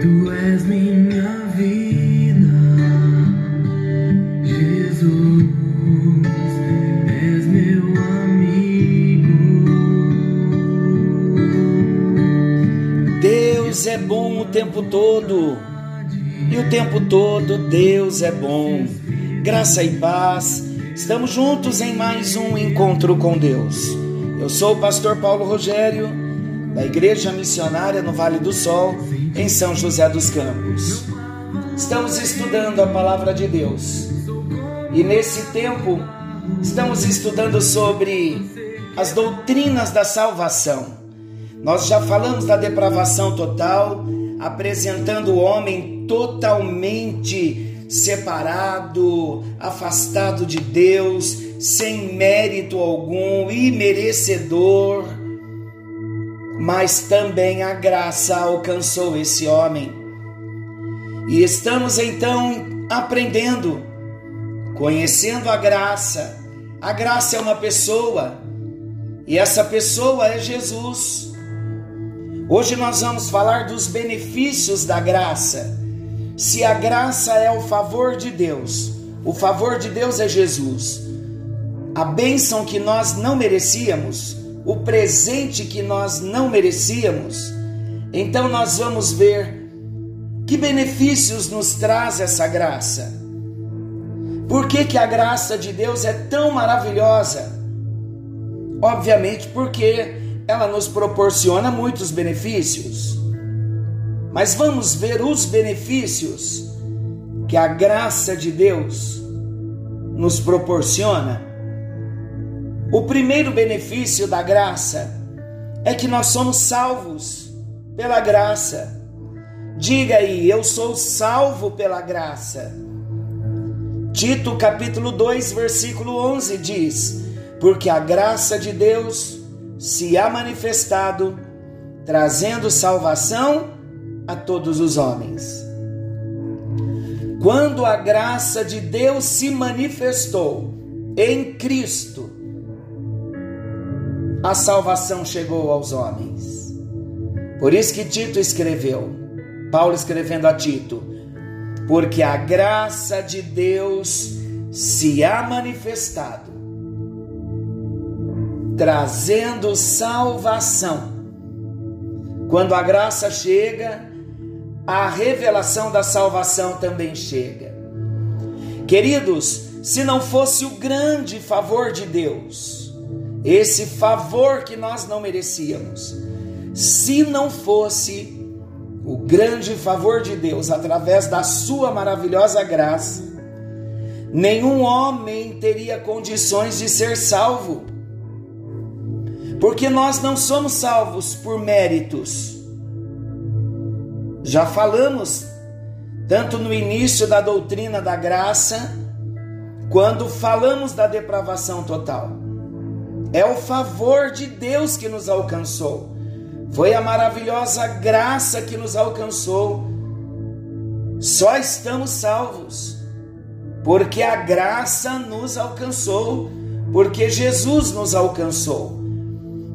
Tu és minha vida, Jesus, és meu amigo. Deus é bom o tempo todo. E o tempo todo Deus é bom. Graça e paz. Estamos juntos em mais um encontro com Deus. Eu sou o pastor Paulo Rogério, da Igreja Missionária no Vale do Sol, em São José dos Campos. Estamos estudando a palavra de Deus. E nesse tempo, estamos estudando sobre as doutrinas da salvação. Nós já falamos da depravação total, apresentando o homem totalmente separado, afastado de Deus, sem mérito algum, imerecedor. Mas também a graça alcançou esse homem. E estamos então aprendendo, conhecendo a graça. A graça é uma pessoa, e essa pessoa é Jesus. Hoje nós vamos falar dos benefícios da graça. Se a graça é o favor de Deus, o favor de Deus é Jesus. A bênção que nós não merecíamos, o presente que nós não merecíamos. Então nós vamos ver que benefícios nos traz essa graça. Por que, que a graça de Deus é tão maravilhosa? Obviamente porque ela nos proporciona muitos benefícios. Mas vamos ver os benefícios que a graça de Deus nos proporciona. O primeiro benefício da graça é que nós somos salvos pela graça. Diga aí, eu sou salvo pela graça. Tito capítulo 2, versículo 11 diz: Porque a graça de Deus se há manifestado, trazendo salvação a todos os homens. Quando a graça de Deus se manifestou em Cristo, a salvação chegou aos homens. Por isso que Tito escreveu, Paulo escrevendo a Tito, porque a graça de Deus se há manifestado trazendo salvação. Quando a graça chega, a revelação da salvação também chega. Queridos, se não fosse o grande favor de Deus, esse favor que nós não merecíamos, se não fosse o grande favor de Deus através da sua maravilhosa graça, nenhum homem teria condições de ser salvo porque nós não somos salvos por méritos. Já falamos, tanto no início da doutrina da graça, quando falamos da depravação total. É o favor de Deus que nos alcançou. Foi a maravilhosa graça que nos alcançou. Só estamos salvos porque a graça nos alcançou, porque Jesus nos alcançou.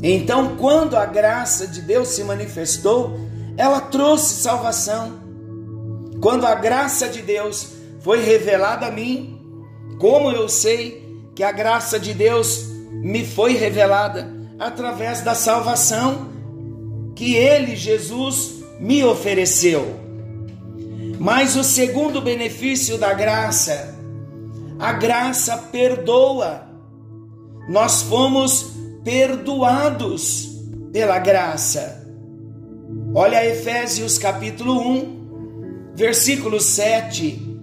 Então, quando a graça de Deus se manifestou, ela trouxe salvação. Quando a graça de Deus foi revelada a mim, como eu sei que a graça de Deus me foi revelada através da salvação que ele, Jesus, me ofereceu. Mas o segundo benefício da graça, a graça perdoa. Nós fomos perdoados pela graça. Olha Efésios capítulo 1, versículo 7.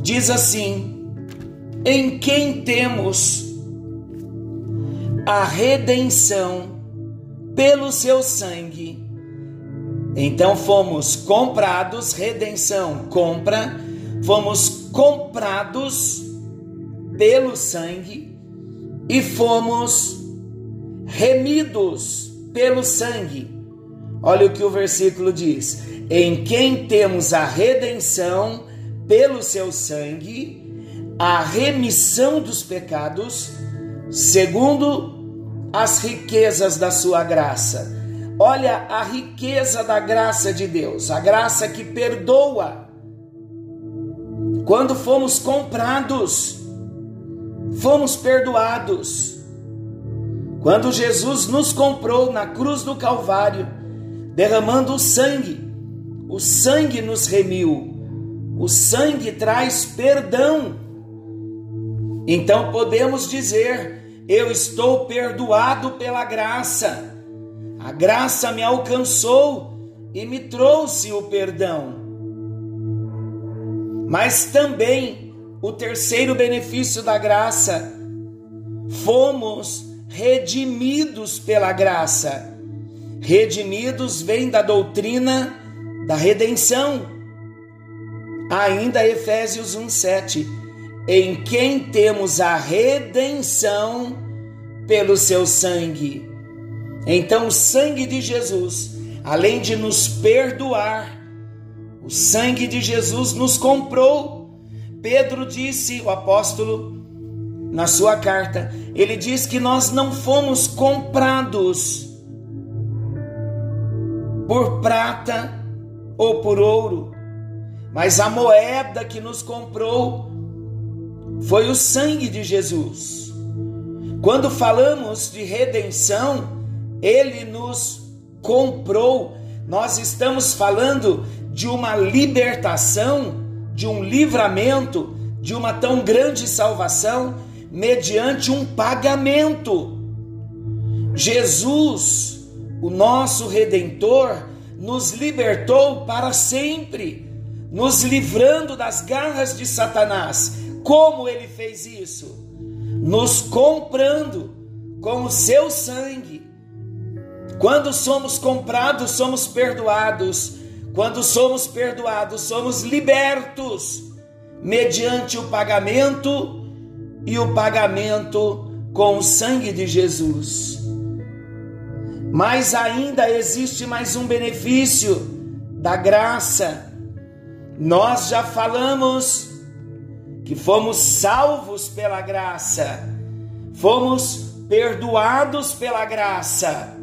Diz assim: Em quem temos a redenção pelo seu sangue. Então fomos comprados, redenção, compra, fomos comprados pelo sangue e fomos remidos pelo sangue. Olha o que o versículo diz: em quem temos a redenção pelo seu sangue, a remissão dos pecados, segundo as riquezas da sua graça. Olha a riqueza da graça de Deus, a graça que perdoa. Quando fomos comprados, fomos perdoados. Quando Jesus nos comprou na cruz do Calvário, derramando o sangue, o sangue nos remiu, o sangue traz perdão. Então podemos dizer: Eu estou perdoado pela graça. A graça me alcançou e me trouxe o perdão. Mas também o terceiro benefício da graça, fomos redimidos pela graça. Redimidos vem da doutrina da redenção. Ainda Efésios 1:7, em quem temos a redenção pelo seu sangue. Então o sangue de Jesus, além de nos perdoar, o sangue de Jesus nos comprou. Pedro disse, o apóstolo, na sua carta, ele diz que nós não fomos comprados por prata ou por ouro, mas a moeda que nos comprou foi o sangue de Jesus. Quando falamos de redenção, ele nos comprou. Nós estamos falando de uma libertação, de um livramento, de uma tão grande salvação mediante um pagamento. Jesus, o nosso redentor, nos libertou para sempre, nos livrando das garras de Satanás. Como ele fez isso? Nos comprando com o seu sangue. Quando somos comprados, somos perdoados. Quando somos perdoados, somos libertos mediante o pagamento e o pagamento com o sangue de Jesus. Mas ainda existe mais um benefício da graça. Nós já falamos que fomos salvos pela graça, fomos perdoados pela graça,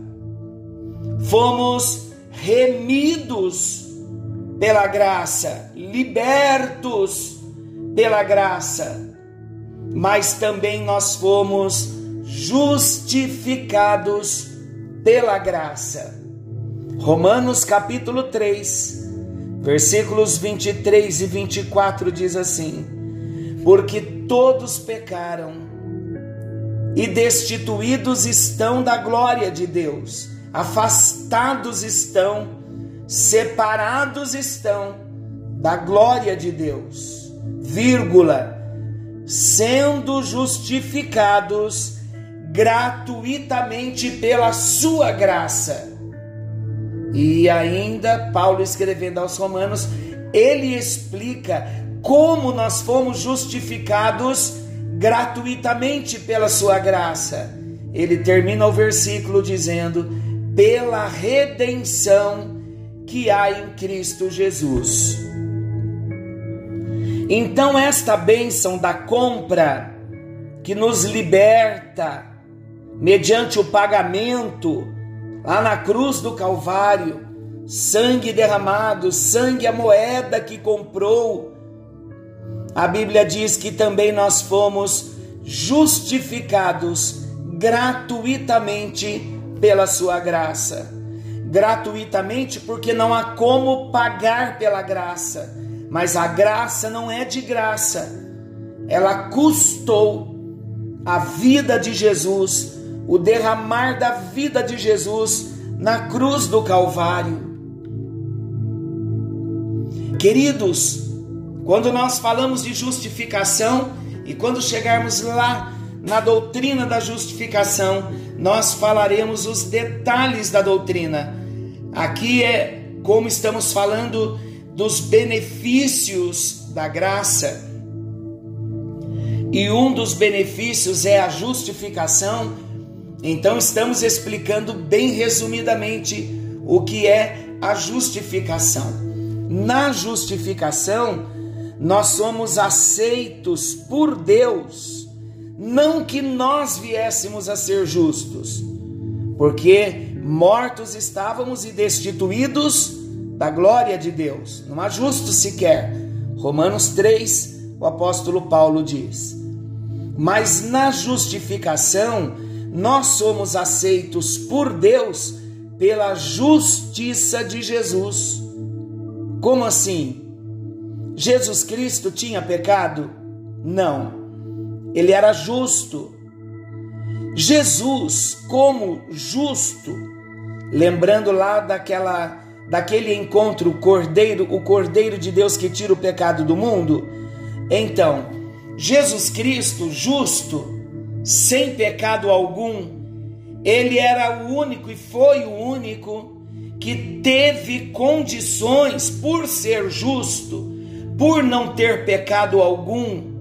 fomos remidos pela graça, libertos pela graça, mas também nós fomos justificados pela graça. Romanos capítulo 3, versículos 23 e 24 diz assim: Porque todos pecaram e destituídos estão da glória de Deus, afastados estão, separados estão da glória de Deus, vírgula, sendo justificados gratuitamente pela sua graça. E ainda, Paulo escrevendo aos Romanos, ele explica como nós fomos justificados gratuitamente pela sua graça. Ele termina o versículo dizendo: pela redenção que há em Cristo Jesus. Então, esta bênção da compra que nos liberta mediante o pagamento lá na cruz do Calvário, sangue derramado, sangue a moeda que comprou. A Bíblia diz que também nós fomos justificados gratuitamente pela sua graça. Gratuitamente porque não há como pagar pela graça, mas a graça não é de graça. Ela custou a vida de Jesus o derramar da vida de Jesus na cruz do Calvário. Queridos, quando nós falamos de justificação e quando chegarmos lá na doutrina da justificação, nós falaremos os detalhes da doutrina. Aqui é como estamos falando dos benefícios da graça. E um dos benefícios é a justificação então estamos explicando bem resumidamente o que é a justificação. Na justificação, nós somos aceitos por Deus, não que nós viéssemos a ser justos, porque mortos estávamos e destituídos da glória de Deus, não há justo sequer. Romanos 3, o apóstolo Paulo diz. Mas na justificação, nós somos aceitos por Deus pela justiça de Jesus. Como assim? Jesus Cristo tinha pecado? Não. Ele era justo. Jesus, como justo, lembrando lá daquela daquele encontro, o Cordeiro, o Cordeiro de Deus que tira o pecado do mundo. Então, Jesus Cristo, justo, sem pecado algum, ele era o único e foi o único que teve condições, por ser justo, por não ter pecado algum,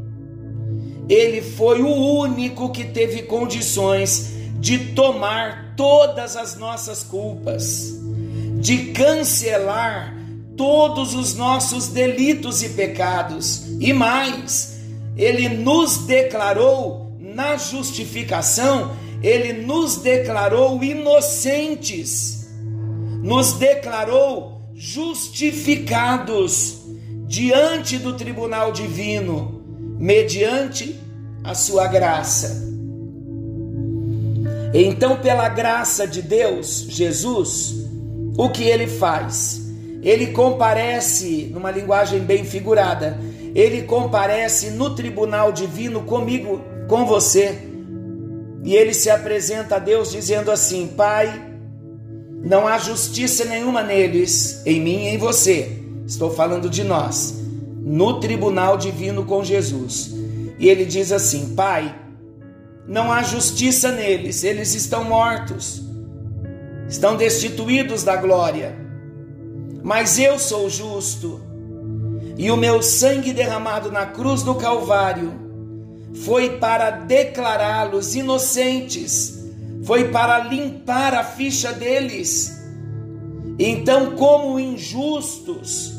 ele foi o único que teve condições de tomar todas as nossas culpas, de cancelar todos os nossos delitos e pecados, e mais, ele nos declarou na justificação, ele nos declarou inocentes, nos declarou justificados diante do tribunal divino, mediante a sua graça. Então, pela graça de Deus, Jesus, o que ele faz? Ele comparece, numa linguagem bem figurada, ele comparece no tribunal divino comigo, com você, e ele se apresenta a Deus dizendo assim: Pai, não há justiça nenhuma neles, em mim e em você. Estou falando de nós, no tribunal divino com Jesus. E ele diz assim: Pai, não há justiça neles, eles estão mortos, estão destituídos da glória. Mas eu sou justo, e o meu sangue derramado na cruz do Calvário foi para declará-los inocentes, foi para limpar a ficha deles. Então, como injustos,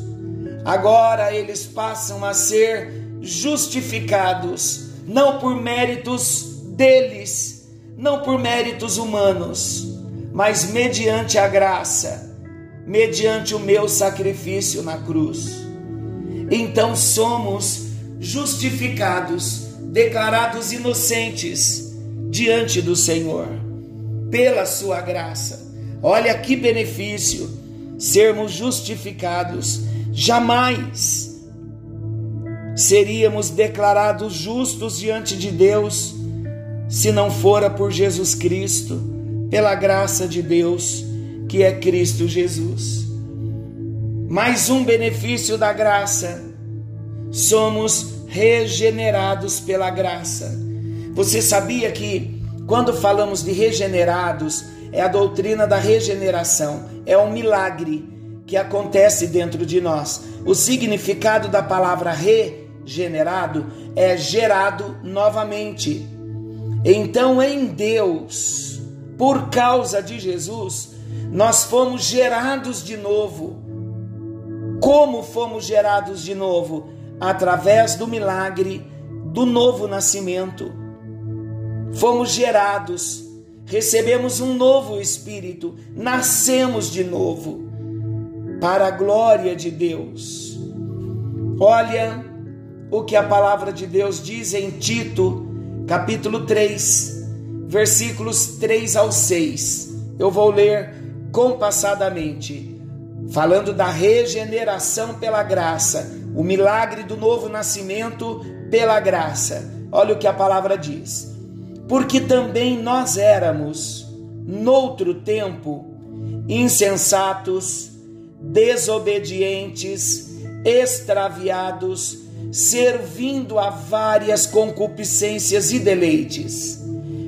agora eles passam a ser justificados, não por méritos deles, não por méritos humanos, mas mediante a graça, mediante o meu sacrifício na cruz. Então somos justificados, declarados inocentes diante do Senhor, pela Sua graça. Olha que benefício sermos justificados. Jamais seríamos declarados justos diante de Deus se não fora por Jesus Cristo, pela graça de Deus, que é Cristo Jesus. Mais um benefício da graça: somos regenerados pela graça. Você sabia que quando falamos de regenerados, é a doutrina da regeneração, é um milagre que acontece dentro de nós. O significado da palavra regenerado é gerado novamente. Então, em Deus, por causa de Jesus, nós fomos gerados de novo. Como fomos gerados de novo? Através do milagre do novo nascimento. Fomos gerados, recebemos um novo espírito, nascemos de novo, para a glória de Deus. Olha o que a palavra de Deus diz em Tito capítulo 3, versículos 3 ao 6. Eu vou ler compassadamente, falando da regeneração pela graça, o milagre do novo nascimento pela graça. Olha o que a palavra diz. Porque também nós éramos, noutro tempo, insensatos, desobedientes, extraviados, servindo a várias concupiscências e deleites,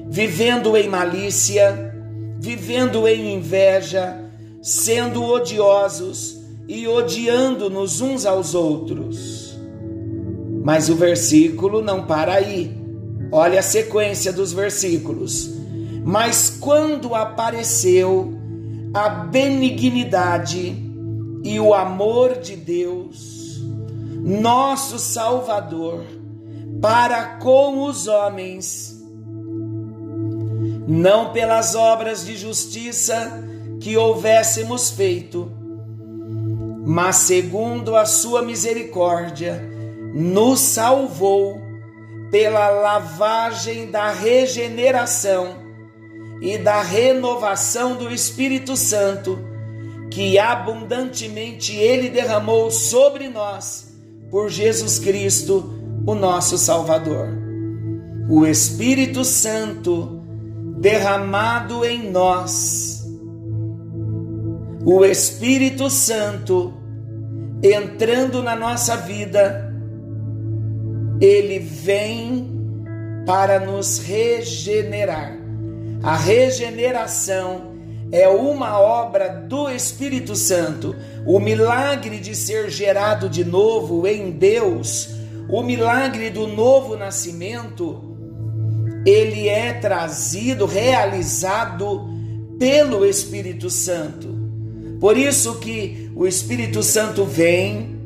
vivendo em malícia, vivendo em inveja, sendo odiosos e odiando-nos uns aos outros. Mas o versículo não para aí. Olha a sequência dos versículos. Mas quando apareceu a benignidade e o amor de Deus, nosso Salvador, para com os homens, não pelas obras de justiça que houvéssemos feito, mas segundo a sua misericórdia, nos salvou pela lavagem da regeneração e da renovação do Espírito Santo, que abundantemente Ele derramou sobre nós por Jesus Cristo, o nosso Salvador. O Espírito Santo derramado em nós. O Espírito Santo entrando na nossa vida, ele vem para nos regenerar. A regeneração é uma obra do Espírito Santo. O milagre de ser gerado de novo em Deus, o milagre do novo nascimento, ele é trazido, realizado pelo Espírito Santo. Por isso que o Espírito Santo vem,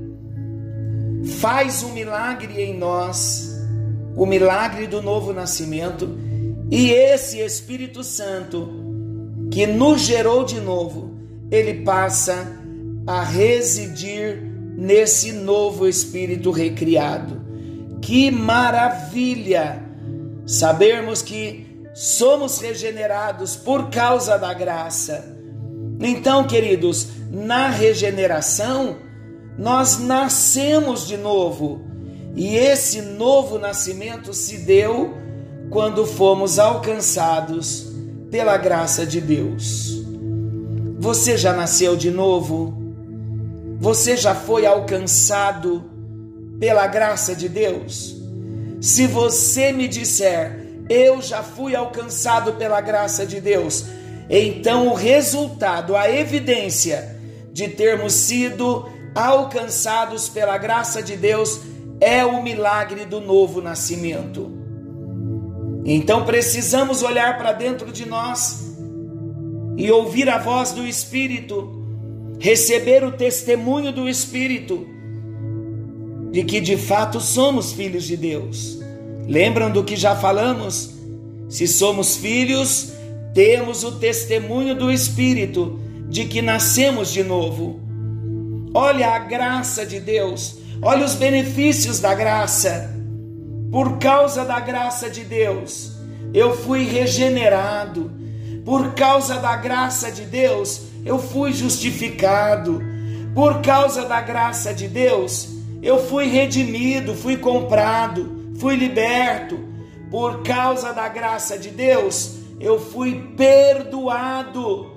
faz um milagre em nós, o milagre do novo nascimento, e esse Espírito Santo que nos gerou de novo, ele passa a residir nesse novo espírito recriado. Que maravilha! sabermos que somos regenerados por causa da graça. Então, queridos, na regeneração, nós nascemos de novo. E esse novo nascimento se deu quando fomos alcançados pela graça de Deus. Você já nasceu de novo? Você já foi alcançado pela graça de Deus? Se você me disser, eu já fui alcançado pela graça de Deus, então o resultado, a evidência de termos sido alcançados pela graça de Deus é o milagre do novo nascimento. Então precisamos olhar para dentro de nós e ouvir a voz do Espírito, receber o testemunho do Espírito de que de fato somos filhos de Deus. Lembram do que já falamos? Se somos filhos, temos o testemunho do Espírito de que nascemos de novo. Olha a graça de Deus, olha os benefícios da graça. Por causa da graça de Deus, eu fui regenerado. Por causa da graça de Deus, eu fui justificado. Por causa da graça de Deus, eu fui redimido, fui comprado, fui liberto. Por causa da graça de Deus, eu fui perdoado.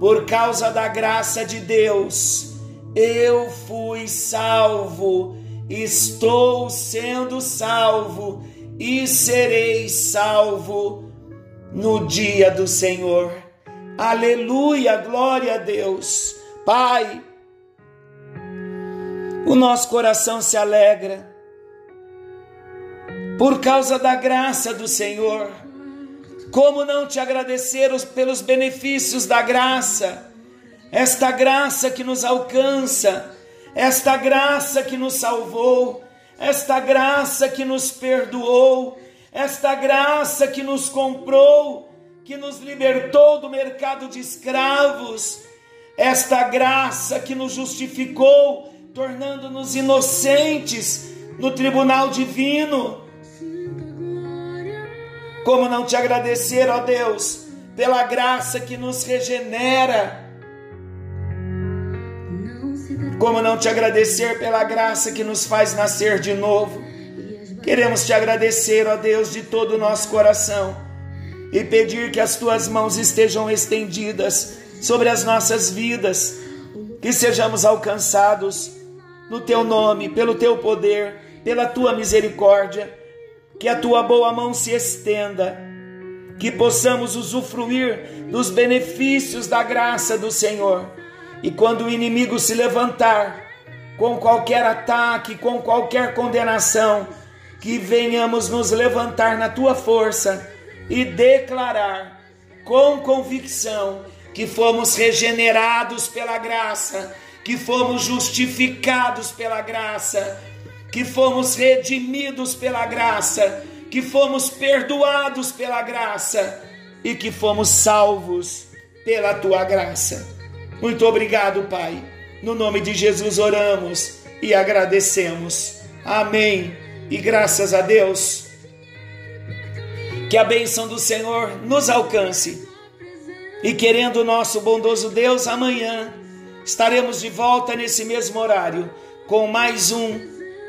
Por causa da graça de Deus, eu fui salvo. Estou sendo salvo e serei salvo no dia do Senhor. Aleluia, glória a Deus. Pai, o nosso coração se alegra por causa da graça do Senhor. Como não te agradecer pelos benefícios da graça, esta graça que nos alcança, esta graça que nos salvou, esta graça que nos perdoou, esta graça que nos comprou, que nos libertou do mercado de escravos, esta graça que nos justificou tornando-nos inocentes no tribunal divino. Como não te agradecer, ó Deus, pela graça que nos regenera? Como não te agradecer pela graça que nos faz nascer de novo? Queremos te agradecer, ó Deus, de todo o nosso coração e pedir que as tuas mãos estejam estendidas sobre as nossas vidas, que sejamos alcançados no teu nome, pelo teu poder, pela tua misericórdia, que a tua boa mão se estenda, que possamos usufruir dos benefícios da graça do Senhor. E quando o inimigo se levantar com qualquer ataque, com qualquer condenação, que venhamos nos levantar na tua força e declarar com convicção que fomos regenerados pela graça que fomos justificados pela graça, que fomos redimidos pela graça, que fomos perdoados pela graça e que fomos salvos pela tua graça. Muito obrigado, Pai. No nome de Jesus oramos e agradecemos. Amém. E graças a Deus. Que a bênção do Senhor nos alcance. E querendo o nosso bondoso Deus, amanhã estaremos de volta nesse mesmo horário com mais um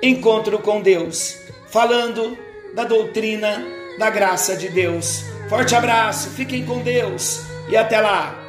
encontro com Deus, falando da doutrina da graça de Deus. Forte abraço, fiquem com Deus e até lá.